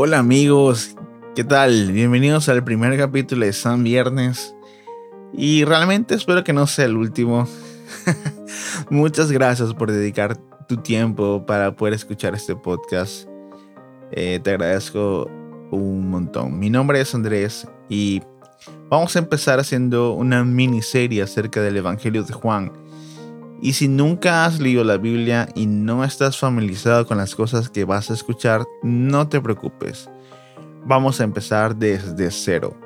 Hola amigos, ¿qué tal? Bienvenidos al primer capítulo de San Viernes. Y realmente espero que no sea el último. Muchas gracias por dedicar tu tiempo para poder escuchar este podcast. Eh, te agradezco un montón. Mi nombre es Andrés y vamos a empezar haciendo una miniserie acerca del Evangelio de Juan. Y si nunca has leído la Biblia y no estás familiarizado con las cosas que vas a escuchar, no te preocupes. Vamos a empezar desde cero.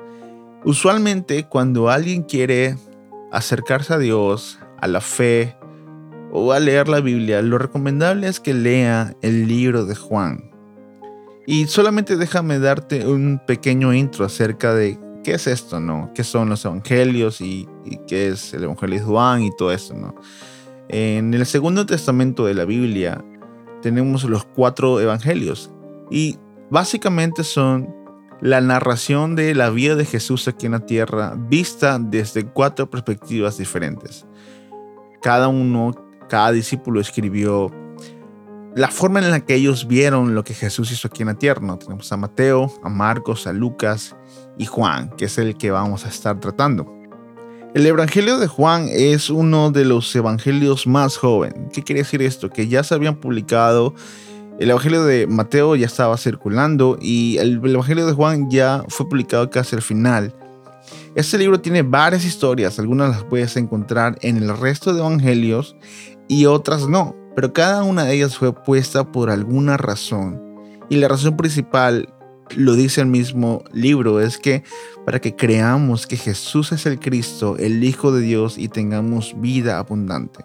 Usualmente cuando alguien quiere acercarse a Dios, a la fe o a leer la Biblia, lo recomendable es que lea el libro de Juan. Y solamente déjame darte un pequeño intro acerca de qué es esto, ¿no? ¿Qué son los evangelios y, qué es el evangelio de Juan y todo eso, ¿no? En el Segundo Testamento de la Biblia tenemos los cuatro evangelios y básicamente son la narración de la vida de Jesús aquí en la tierra vista desde cuatro perspectivas diferentes. Cada uno, cada discípulo escribió la forma en la que ellos vieron lo que Jesús hizo aquí en la tierra. Tenemos a Mateo, a Marcos, a Lucas y Juan, que es el que vamos a estar tratando. El Evangelio de Juan es uno de los evangelios más joven. ¿Qué quiere decir esto? Que ya se habían publicado. El Evangelio de Mateo ya estaba circulando y el Evangelio de Juan ya fue publicado casi al final. Este libro tiene varias historias, algunas las puedes encontrar en el resto de evangelios y otras no, pero cada una de ellas fue puesta por alguna razón. Y la razón principal lo dice el mismo libro, es que para que creamos que Jesús es el Cristo, el Hijo de Dios, y tengamos vida abundante.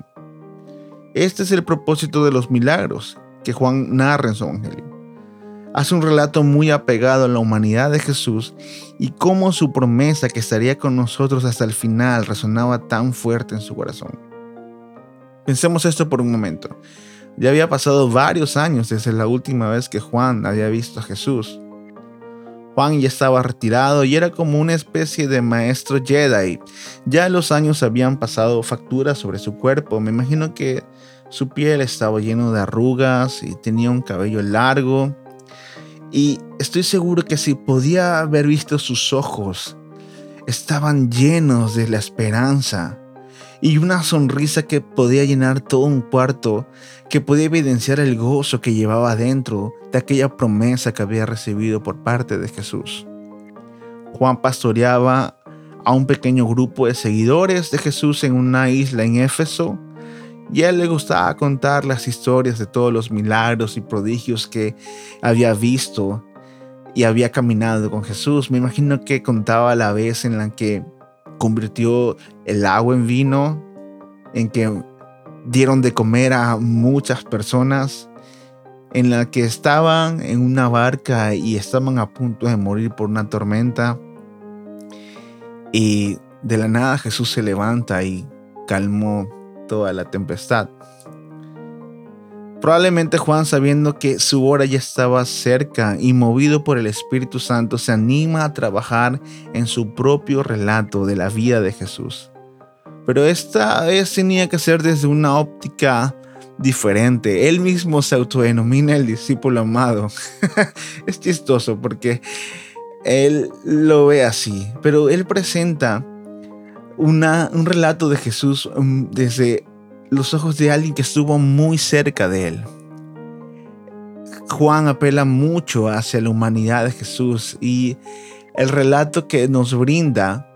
Este es el propósito de los milagros que Juan narra en su Evangelio. Hace un relato muy apegado a la humanidad de Jesús y cómo su promesa que estaría con nosotros hasta el final resonaba tan fuerte en su corazón. Pensemos esto por un momento. Ya había pasado varios años desde la última vez que Juan había visto a Jesús. Juan ya estaba retirado y era como una especie de maestro Jedi. Ya los años habían pasado facturas sobre su cuerpo. Me imagino que su piel estaba lleno de arrugas y tenía un cabello largo. Y estoy seguro que si podía haber visto sus ojos, estaban llenos de la esperanza y una sonrisa que podía llenar todo un cuarto, que podía evidenciar el gozo que llevaba dentro de aquella promesa que había recibido por parte de Jesús. Juan pastoreaba a un pequeño grupo de seguidores de Jesús en una isla en Éfeso, y a él le gustaba contar las historias de todos los milagros y prodigios que había visto y había caminado con Jesús. Me imagino que contaba la vez en la que convirtió el agua en vino, en que dieron de comer a muchas personas, en la que estaban en una barca y estaban a punto de morir por una tormenta. Y de la nada Jesús se levanta y calmó toda la tempestad. Probablemente Juan, sabiendo que su hora ya estaba cerca y movido por el Espíritu Santo, se anima a trabajar en su propio relato de la vida de Jesús. Pero esta vez tenía que ser desde una óptica diferente. Él mismo se autodenomina el discípulo amado. es chistoso porque él lo ve así, pero él presenta una, un relato de Jesús um, desde los ojos de alguien que estuvo muy cerca de él. Juan apela mucho hacia la humanidad de Jesús y el relato que nos brinda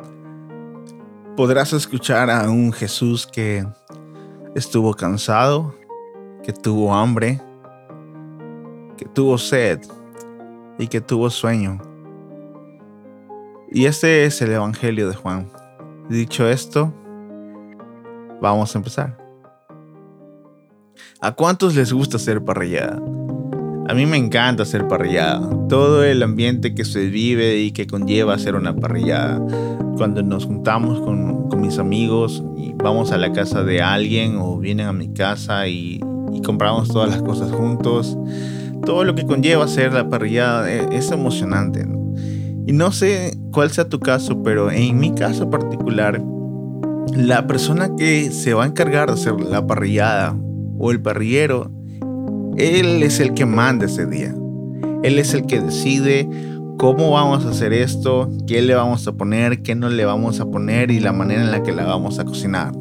podrás escuchar a un Jesús que estuvo cansado, que tuvo hambre, que tuvo sed y que tuvo sueño. Y este es el Evangelio de Juan. Dicho esto, vamos a empezar. ¿A cuántos les gusta hacer parrillada? A mí me encanta hacer parrillada. Todo el ambiente que se vive y que conlleva hacer una parrillada. Cuando nos juntamos con, mis amigos y vamos a la casa de alguien o vienen a mi casa y, compramos todas las cosas juntos. Todo lo que conlleva hacer la parrillada es, es emocionante. Y no sé cuál sea tu caso, pero en mi caso particular, la persona que se va a encargar de hacer la parrillada o el parrillero, él es el que manda ese día. Él es el que decide cómo vamos a hacer esto, qué le vamos a poner, qué no le vamos a poner y la manera en la que la vamos a cocinar.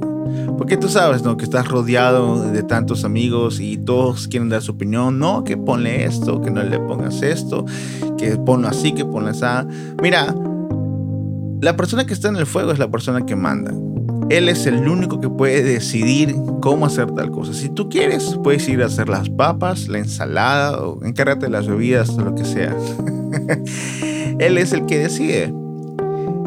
Porque tú sabes, ¿no? Que estás rodeado de tantos amigos y todos quieren dar su opinión. No, que ponle esto, que no le pongas esto, que ponlo así, que ponlo así. Mira, la persona que está en el fuego es la persona que manda. Él es el único que puede decidir cómo hacer tal cosa. Si tú quieres, puedes ir a hacer las papas, la ensalada o encárgate de las bebidas o lo que sea. Él es el que decide.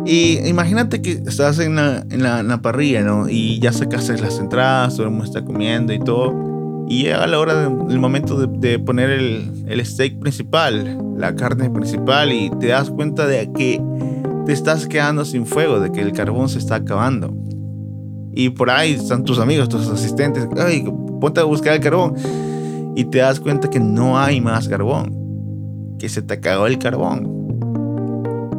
Y imagínate que estás en la, parrilla, ¿no? Y ya sacaste las entradas, todo el mundo está comiendo y todo. Y llega la hora del momento de, poner el, steak principal, la carne principal, y te das cuenta de que te estás quedando sin fuego, de que el carbón se está acabando. Y por ahí están tus amigos, tus asistentes, ay, ponte a buscar el carbón. Y te das cuenta que no hay más carbón, que se te acabó el carbón.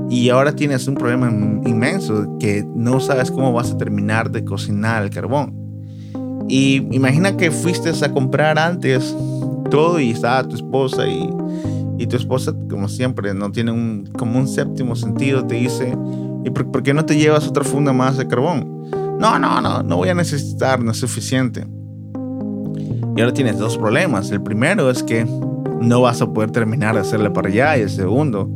Y ahora tienes un problema inmenso, que no sabes cómo vas a terminar de cocinar el carbón. Y imagina que fuiste a comprar antes todo y estaba tu esposa y, tu esposa, como siempre, no tiene un, como un séptimo sentido, te dice, ¿y por, por, qué no te llevas otra funda más de carbón? No, no, no, no voy a necesitar, no es suficiente. Y ahora tienes dos problemas. El primero es que no vas a poder terminar de hacerle para allá. Y el segundo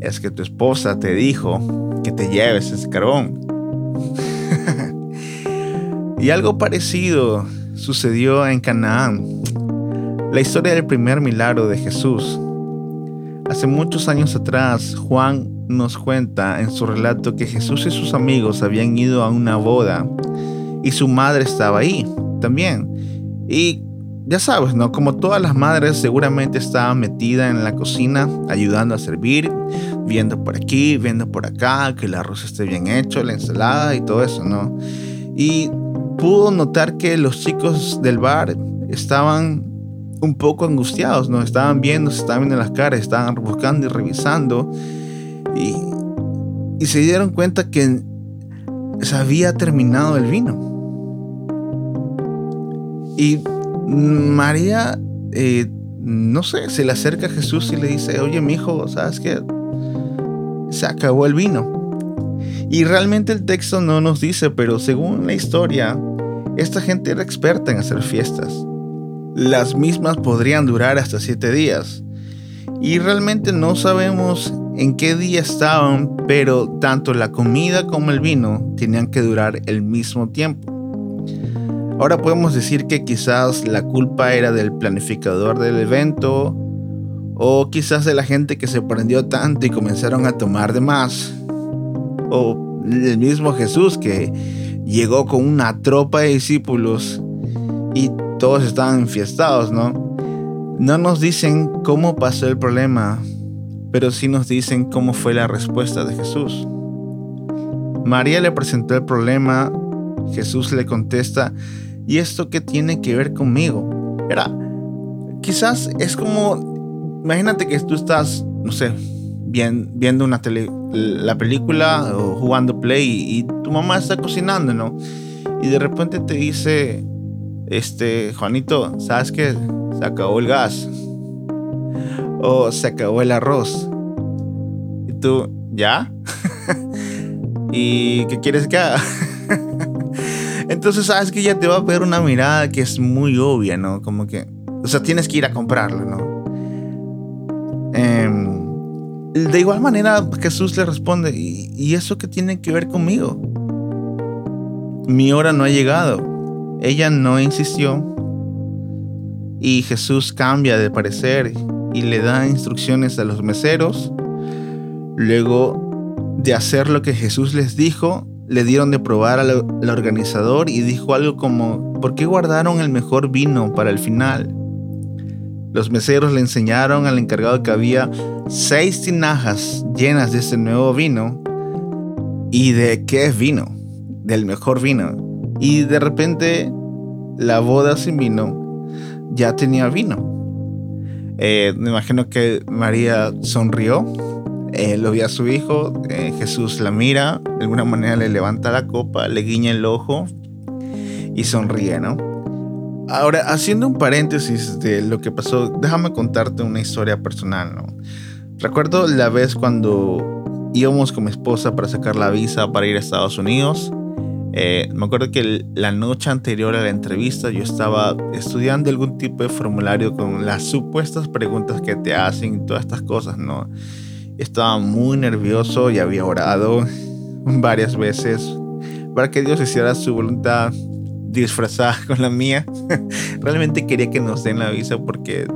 es que tu esposa te dijo que te lleves ese carbón. y algo parecido sucedió en Canaán. La historia del primer milagro de Jesús. Hace muchos años atrás, Juan nos cuenta en su relato que Jesús y sus amigos habían ido a una boda y su madre estaba ahí también. Y ya sabes, ¿no? Como todas las madres seguramente estaba metida en la cocina ayudando a servir, viendo por aquí, viendo por acá, que el arroz esté bien hecho, la ensalada y todo eso, ¿no? Y pudo notar que los chicos del bar estaban un poco angustiados, ¿no? Estaban viendo, se estaban viendo las caras, estaban buscando y revisando y, se dieron cuenta que se había terminado el vino. Y María, eh, no sé, se le acerca a Jesús y le dice, oye, mi hijo, ¿sabes qué? Se acabó el vino. Y realmente el texto no nos dice, pero según la historia, esta gente era experta en hacer fiestas. Las mismas podrían durar hasta siete días. Y realmente no sabemos en qué día estaban, pero tanto la comida como el vino tenían que durar el mismo tiempo. Ahora podemos decir que quizás la culpa era del planificador del evento o quizás de la gente que se prendió tanto y comenzaron a tomar de más. O el mismo Jesús que llegó con una tropa de discípulos y todos estaban enfiestados, ¿no? No nos dicen cómo pasó el problema, pero sí nos dicen cómo fue la respuesta de Jesús. María le presentó el problema, Jesús le contesta, ¿y esto qué tiene que ver conmigo? Era, quizás es como, imagínate que tú estás, no sé, bien, viendo una tele, la película o jugando play y, y tu mamá está cocinando, ¿no? Y de repente te dice, este, Juanito, ¿sabes qué? Se acabó el gas o se acabó el arroz. Y tú, ¿ya? ¿Y qué quieres que haga? Entonces sabes que ella te va a pedir una mirada que es muy obvia, ¿no? Como que, o sea, tienes que ir a comprarlo, ¿no? Em, de igual manera, Jesús le responde, ¿y, ¿y eso qué tiene que ver conmigo? Mi hora no ha llegado. Ella no insistió. Y Jesús cambia de parecer y le da instrucciones a los meseros. Luego de hacer lo que Jesús les dijo, le dieron de probar al, organizador y dijo algo como, ¿por qué guardaron el mejor vino para el final? Los meseros le enseñaron al encargado que había seis tinajas llenas de ese nuevo vino. ¿Y de qué es vino? Del mejor vino. Y de repente la boda sin vino ya tenía vino. Eh, me imagino que María sonrió, eh, lo vio a su hijo, eh, Jesús la mira, de alguna manera le levanta la copa, le guiña el ojo y sonríe, ¿no? Ahora, haciendo un paréntesis de lo que pasó, déjame contarte una historia personal, ¿no? Recuerdo la vez cuando íbamos con mi esposa para sacar la visa para ir a Estados Unidos. Eh, me acuerdo que la noche anterior a la entrevista yo estaba estudiando algún tipo de formulario con las supuestas preguntas que te hacen y todas estas cosas, ¿no? Estaba muy nervioso y había orado varias veces para que Dios hiciera su voluntad disfrazada con la mía. Realmente quería que nos den la visa porque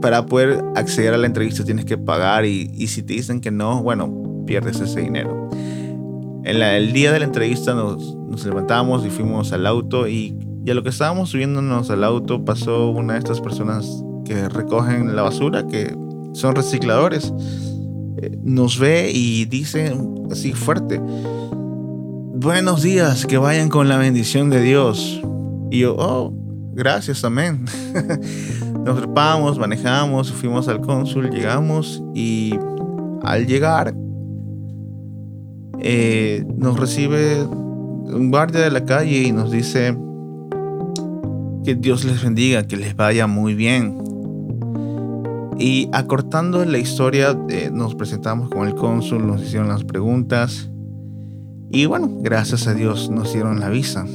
para poder acceder a la entrevista tienes que pagar y, si te dicen que no, bueno, pierdes ese dinero. En el día de la entrevista nos, nos levantamos y fuimos al auto y, y a lo que estábamos subiéndonos al auto pasó una de estas personas que recogen la basura, que son recicladores. Eh, nos ve y dice así fuerte, buenos días, que vayan con la bendición de Dios. Y yo, oh, gracias, amén. Nos trepamos, manejamos, fuimos al cónsul, llegamos y al llegar eh, nos recibe un guardia de la calle y nos dice que Dios les bendiga, que les vaya muy bien. Y acortando la historia, eh, nos presentamos con el cónsul, nos hicieron las preguntas y bueno, gracias a Dios nos dieron la visa.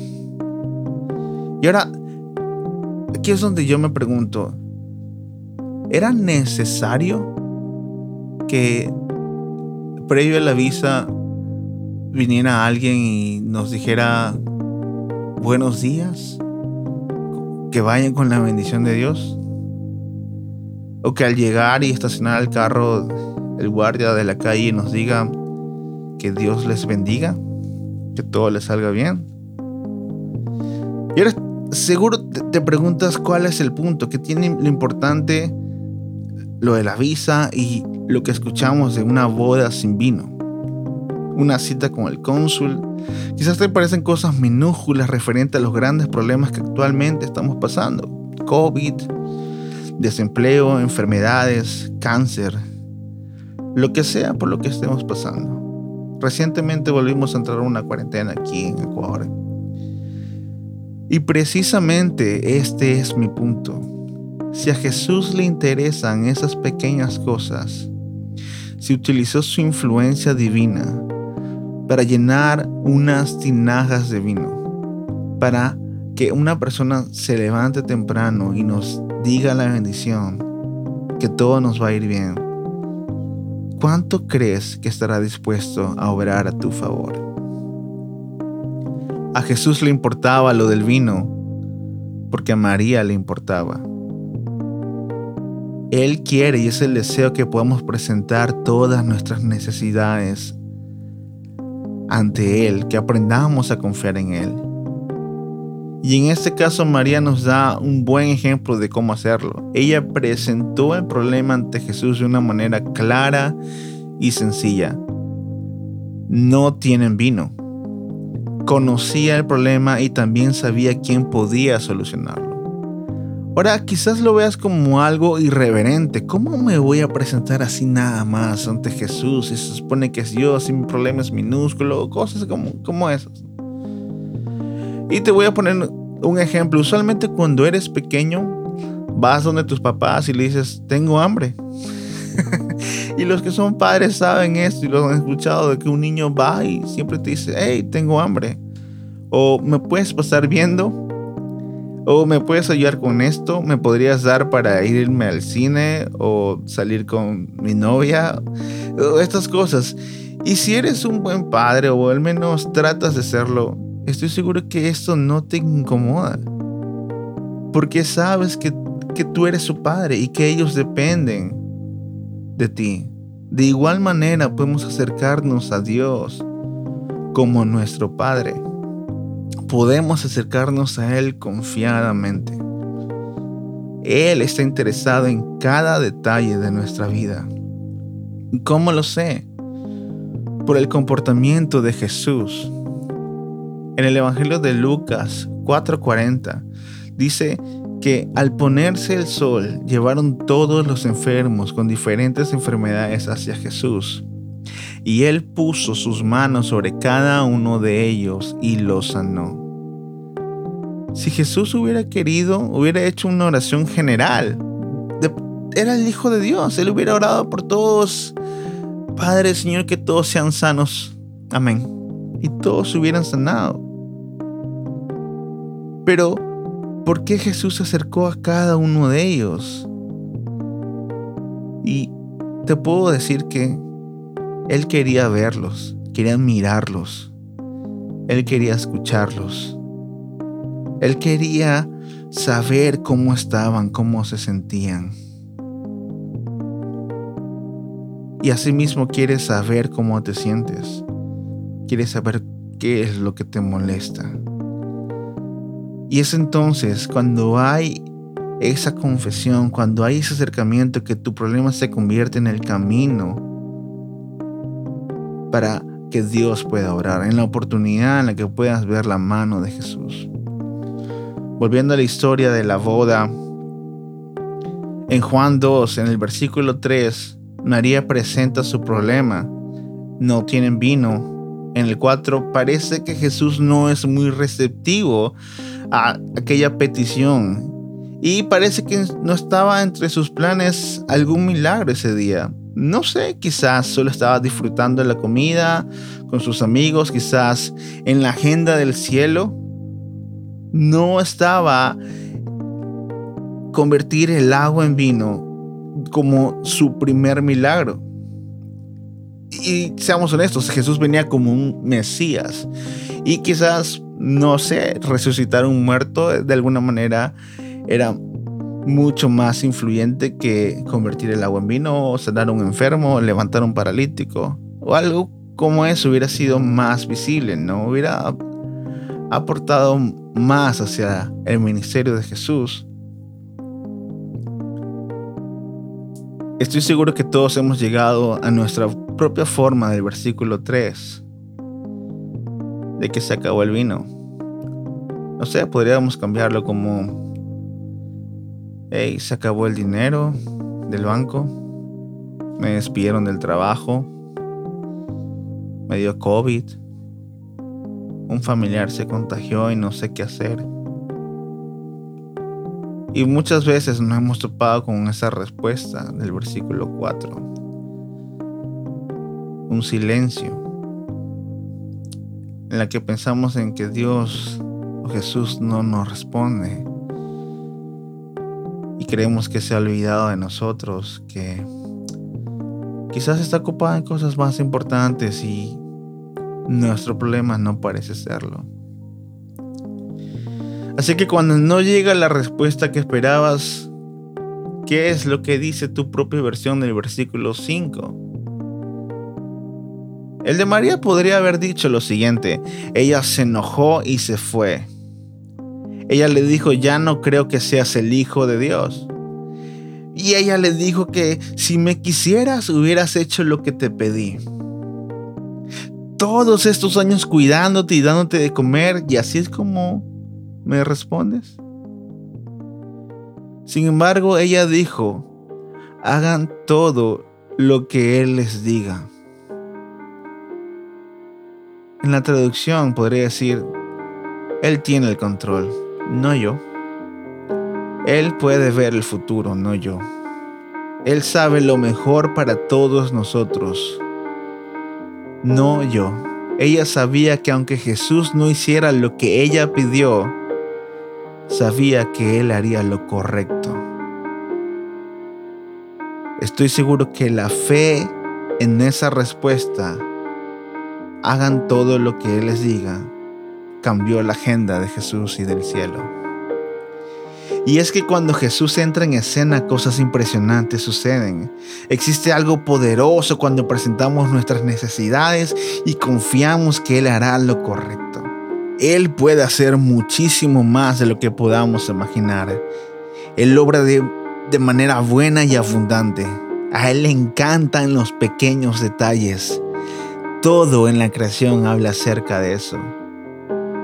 Y ahora, aquí es donde yo me pregunto, ¿era necesario que previo a la visa viniera alguien y nos dijera buenos días? Que vayan con la bendición de Dios. O que al llegar y estacionar el carro, el guardia de la calle nos diga que Dios les bendiga que todo le salga bien. Y ahora seguro te preguntas cuál es el punto, que tiene lo importante lo de la visa y lo que escuchamos de una boda sin vino. Una cita con el cónsul. Quizás te parecen cosas minúsculas referentes a los grandes problemas que actualmente estamos pasando. COVID, desempleo, enfermedades, cáncer, lo que sea por lo que estemos pasando. Recientemente volvimos a entrar a una cuarentena aquí en Ecuador. Y precisamente este es mi punto. Si a Jesús le interesan esas pequeñas cosas, si utilizó su influencia divina para llenar unas tinajas de vino, para que una persona se levante temprano y nos diga la bendición, que todo nos va a ir bien, ¿cuánto crees que estará dispuesto a obrar a tu favor? A Jesús le importaba lo del vino porque a María le importaba. Él quiere y es el deseo que podamos presentar todas nuestras necesidades ante Él, que aprendamos a confiar en Él. Y en este caso María nos da un buen ejemplo de cómo hacerlo. Ella presentó el problema ante Jesús de una manera clara y sencilla. No tienen vino. Conocía el problema y también sabía quién podía solucionarlo. Ahora quizás lo veas como algo irreverente. ¿Cómo me voy a presentar así nada más ante Jesús? Si se supone que es Dios y mi problema es minúsculo, cosas como, como esas. Y te voy a poner un ejemplo. Usualmente cuando eres pequeño, vas donde tus papás y le dices, tengo hambre. y los que son padres saben esto y lo han escuchado de que un niño va y siempre te dice, hey, tengo hambre. O me puedes pasar viendo. O me puedes ayudar con esto. Me podrías dar para irme al cine o salir con mi novia. O estas cosas. Y si eres un buen padre o al menos tratas de serlo, estoy seguro que esto no te incomoda. Porque sabes que, que tú eres su padre y que ellos dependen de ti. De igual manera podemos acercarnos a Dios como nuestro Padre. Podemos acercarnos a Él confiadamente. Él está interesado en cada detalle de nuestra vida. ¿Cómo lo sé? Por el comportamiento de Jesús. En el Evangelio de Lucas 4:40 dice que al ponerse el sol llevaron todos los enfermos con diferentes enfermedades hacia Jesús. Y él puso sus manos sobre cada uno de ellos y los sanó. Si Jesús hubiera querido, hubiera hecho una oración general. era el Hijo de Dios. Él hubiera orado por todos. Padre, Señor, que todos sean sanos. Amén. Y todos se hubieran sanado. Pero, ¿por qué Jesús se acercó a cada uno de ellos? Y te puedo decir que Él quería verlos, quería mirarlos, Él quería escucharlos, Él quería saber cómo estaban, cómo se sentían. Y asimismo quiere saber cómo te sientes, quiere saber qué es lo que te molesta. Y es entonces cuando hay esa confesión, cuando hay ese acercamiento, que tu problema se convierte en el camino para que Dios pueda orar, en la oportunidad en la que puedas ver la mano de Jesús. Volviendo a la historia de la boda, en Juan 2, en el versículo 3, María presenta su problema. No tienen vino. En el 4 parece que Jesús no es muy receptivo a aquella petición y parece que no estaba entre sus planes algún milagro ese día. No sé, quizás solo estaba disfrutando de la comida con sus amigos, quizás en la agenda del cielo. No estaba convertir el agua en vino como su primer milagro. Y seamos honestos, Jesús venía como un Mesías. Y quizás, no sé, resucitar un muerto de alguna manera era mucho más influyente que convertir el agua en vino, o sanar a un enfermo, levantar a un paralítico, o algo como eso hubiera sido más visible, ¿no? Hubiera aportado más hacia el ministerio de Jesús. Estoy seguro que todos hemos llegado a nuestra propia forma del versículo 3, de que se acabó el vino. No sé, podríamos cambiarlo como Hey, se acabó el dinero del banco. Me despidieron del trabajo. Me dio COVID. Un familiar se contagió y no sé qué hacer. Y muchas veces nos hemos topado con esa respuesta del versículo 4. Un silencio en la que pensamos en que Dios o Jesús no nos responde creemos que se ha olvidado de nosotros, que quizás está ocupada en cosas más importantes y nuestro problema no parece serlo. Así que cuando no llega la respuesta que esperabas, ¿qué es lo que dice tu propia versión del versículo 5? El de María podría haber dicho lo siguiente, ella se enojó y se fue. Ella le dijo, ya no creo que seas el Hijo de Dios. Y ella le dijo que si me quisieras hubieras hecho lo que te pedí. Todos estos años cuidándote y dándote de comer y así es como me respondes. Sin embargo, ella dijo, hagan todo lo que Él les diga. En la traducción podría decir, Él tiene el control no yo. Él puede ver el futuro, no yo. Él sabe lo mejor para todos nosotros, no yo. Ella sabía que aunque Jesús no hiciera lo que ella pidió, sabía que Él haría lo correcto. Estoy seguro que la fe en esa respuesta, hagan todo lo que Él les diga, cambió la agenda de Jesús y del cielo. Y es que cuando Jesús entra en escena, cosas impresionantes suceden. Existe algo poderoso cuando presentamos nuestras necesidades y confiamos que Él hará lo correcto. Él puede hacer muchísimo más de lo que podamos imaginar. Él obra de, de manera buena y abundante. A Él le encantan los pequeños detalles. Todo en la creación habla acerca de eso.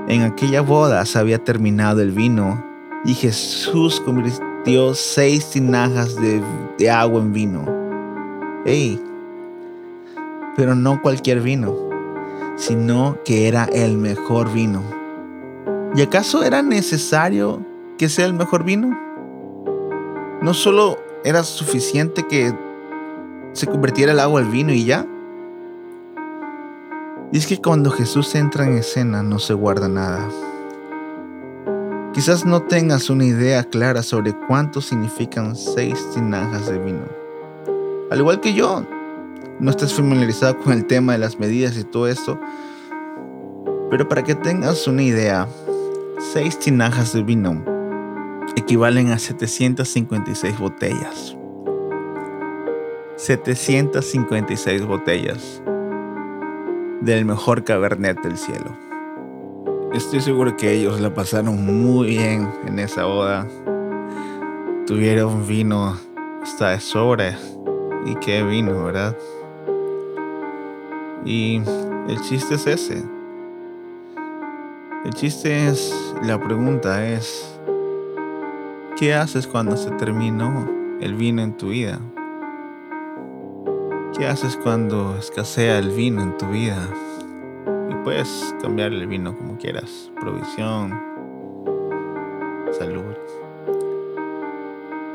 En aquella boda se había terminado el vino y Jesús convirtió seis tinajas de, agua en vino. ¡Ey! Pero no cualquier vino, sino que era el mejor vino. ¿Y acaso era necesario que sea el mejor vino? ¿No solo era suficiente que se convirtiera el agua al vino y ya? Y es que cuando Jesús entra en escena no se guarda nada. Quizás no tengas una idea clara sobre cuánto significan seis tinajas de vino. Al igual que yo, no estás familiarizado con el tema de las medidas y todo esto. Pero para que tengas una idea, seis tinajas de vino equivalen a 756 botellas. 756 botellas del mejor cabernet del cielo. Estoy seguro que ellos la pasaron muy bien en esa boda. Tuvieron vino hasta de sobra. Y qué vino, ¿verdad? Y el chiste es ese. El chiste es, la pregunta es, ¿qué haces cuando se terminó el vino en tu vida? ¿Qué haces cuando escasea el vino en tu vida? Y puedes cambiar el vino como quieras. Provisión, salud.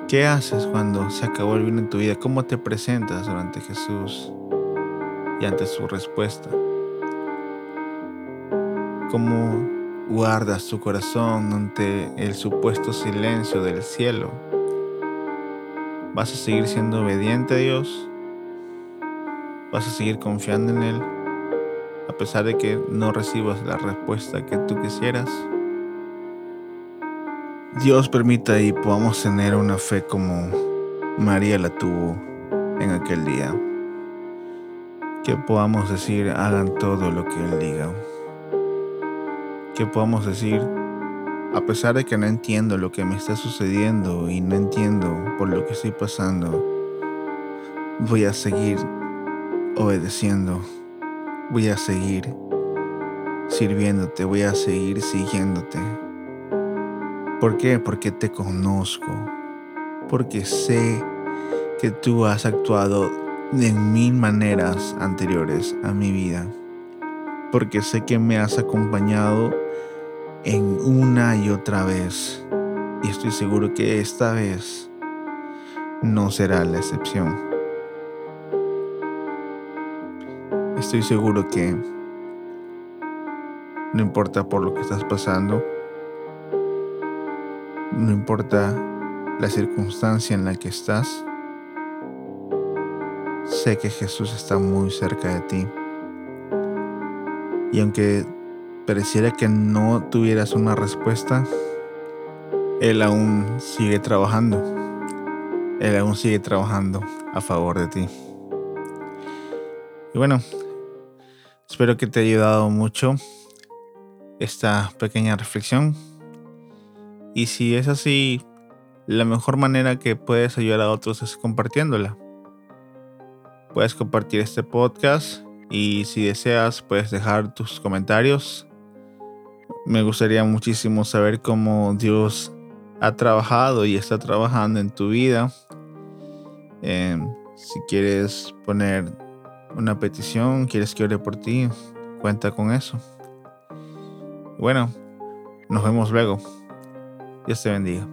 ¿Qué haces cuando se acabó el vino en tu vida? ¿Cómo te presentas durante Jesús y ante su respuesta? ¿Cómo guardas tu corazón ante el supuesto silencio del cielo? ¿Vas a seguir siendo obediente a Dios? Vas a seguir confiando en Él a pesar de que no recibas la respuesta que tú quisieras. Dios permita y podamos tener una fe como María la tuvo en aquel día. Que podamos decir, hagan todo lo que Él diga. Que podamos decir, a pesar de que no entiendo lo que me está sucediendo y no entiendo por lo que estoy pasando, voy a seguir obedeciendo. Voy a seguir sirviéndote, voy a seguir siguiéndote. ¿Por qué? Porque te conozco. Porque sé que tú has actuado de mil maneras anteriores a mi vida. Porque sé que me has acompañado en una y otra vez. Y estoy seguro que esta vez no será la excepción. Estoy seguro que no importa por lo que estás pasando, no importa la circunstancia en la que estás, sé que Jesús está muy cerca de ti. Y aunque pareciera que no tuvieras una respuesta, Él aún sigue trabajando. Él aún sigue trabajando a favor de ti. Y bueno, Espero que te haya ayudado mucho esta pequeña reflexión. Y si es así, la mejor manera que puedes ayudar a otros es compartiéndola. Puedes compartir este podcast y si deseas puedes dejar tus comentarios. Me gustaría muchísimo saber cómo Dios ha trabajado y está trabajando en tu vida. Eh, si quieres poner una petición, quieres que ore por ti, cuenta con eso. Bueno, nos vemos luego. Dios te bendiga.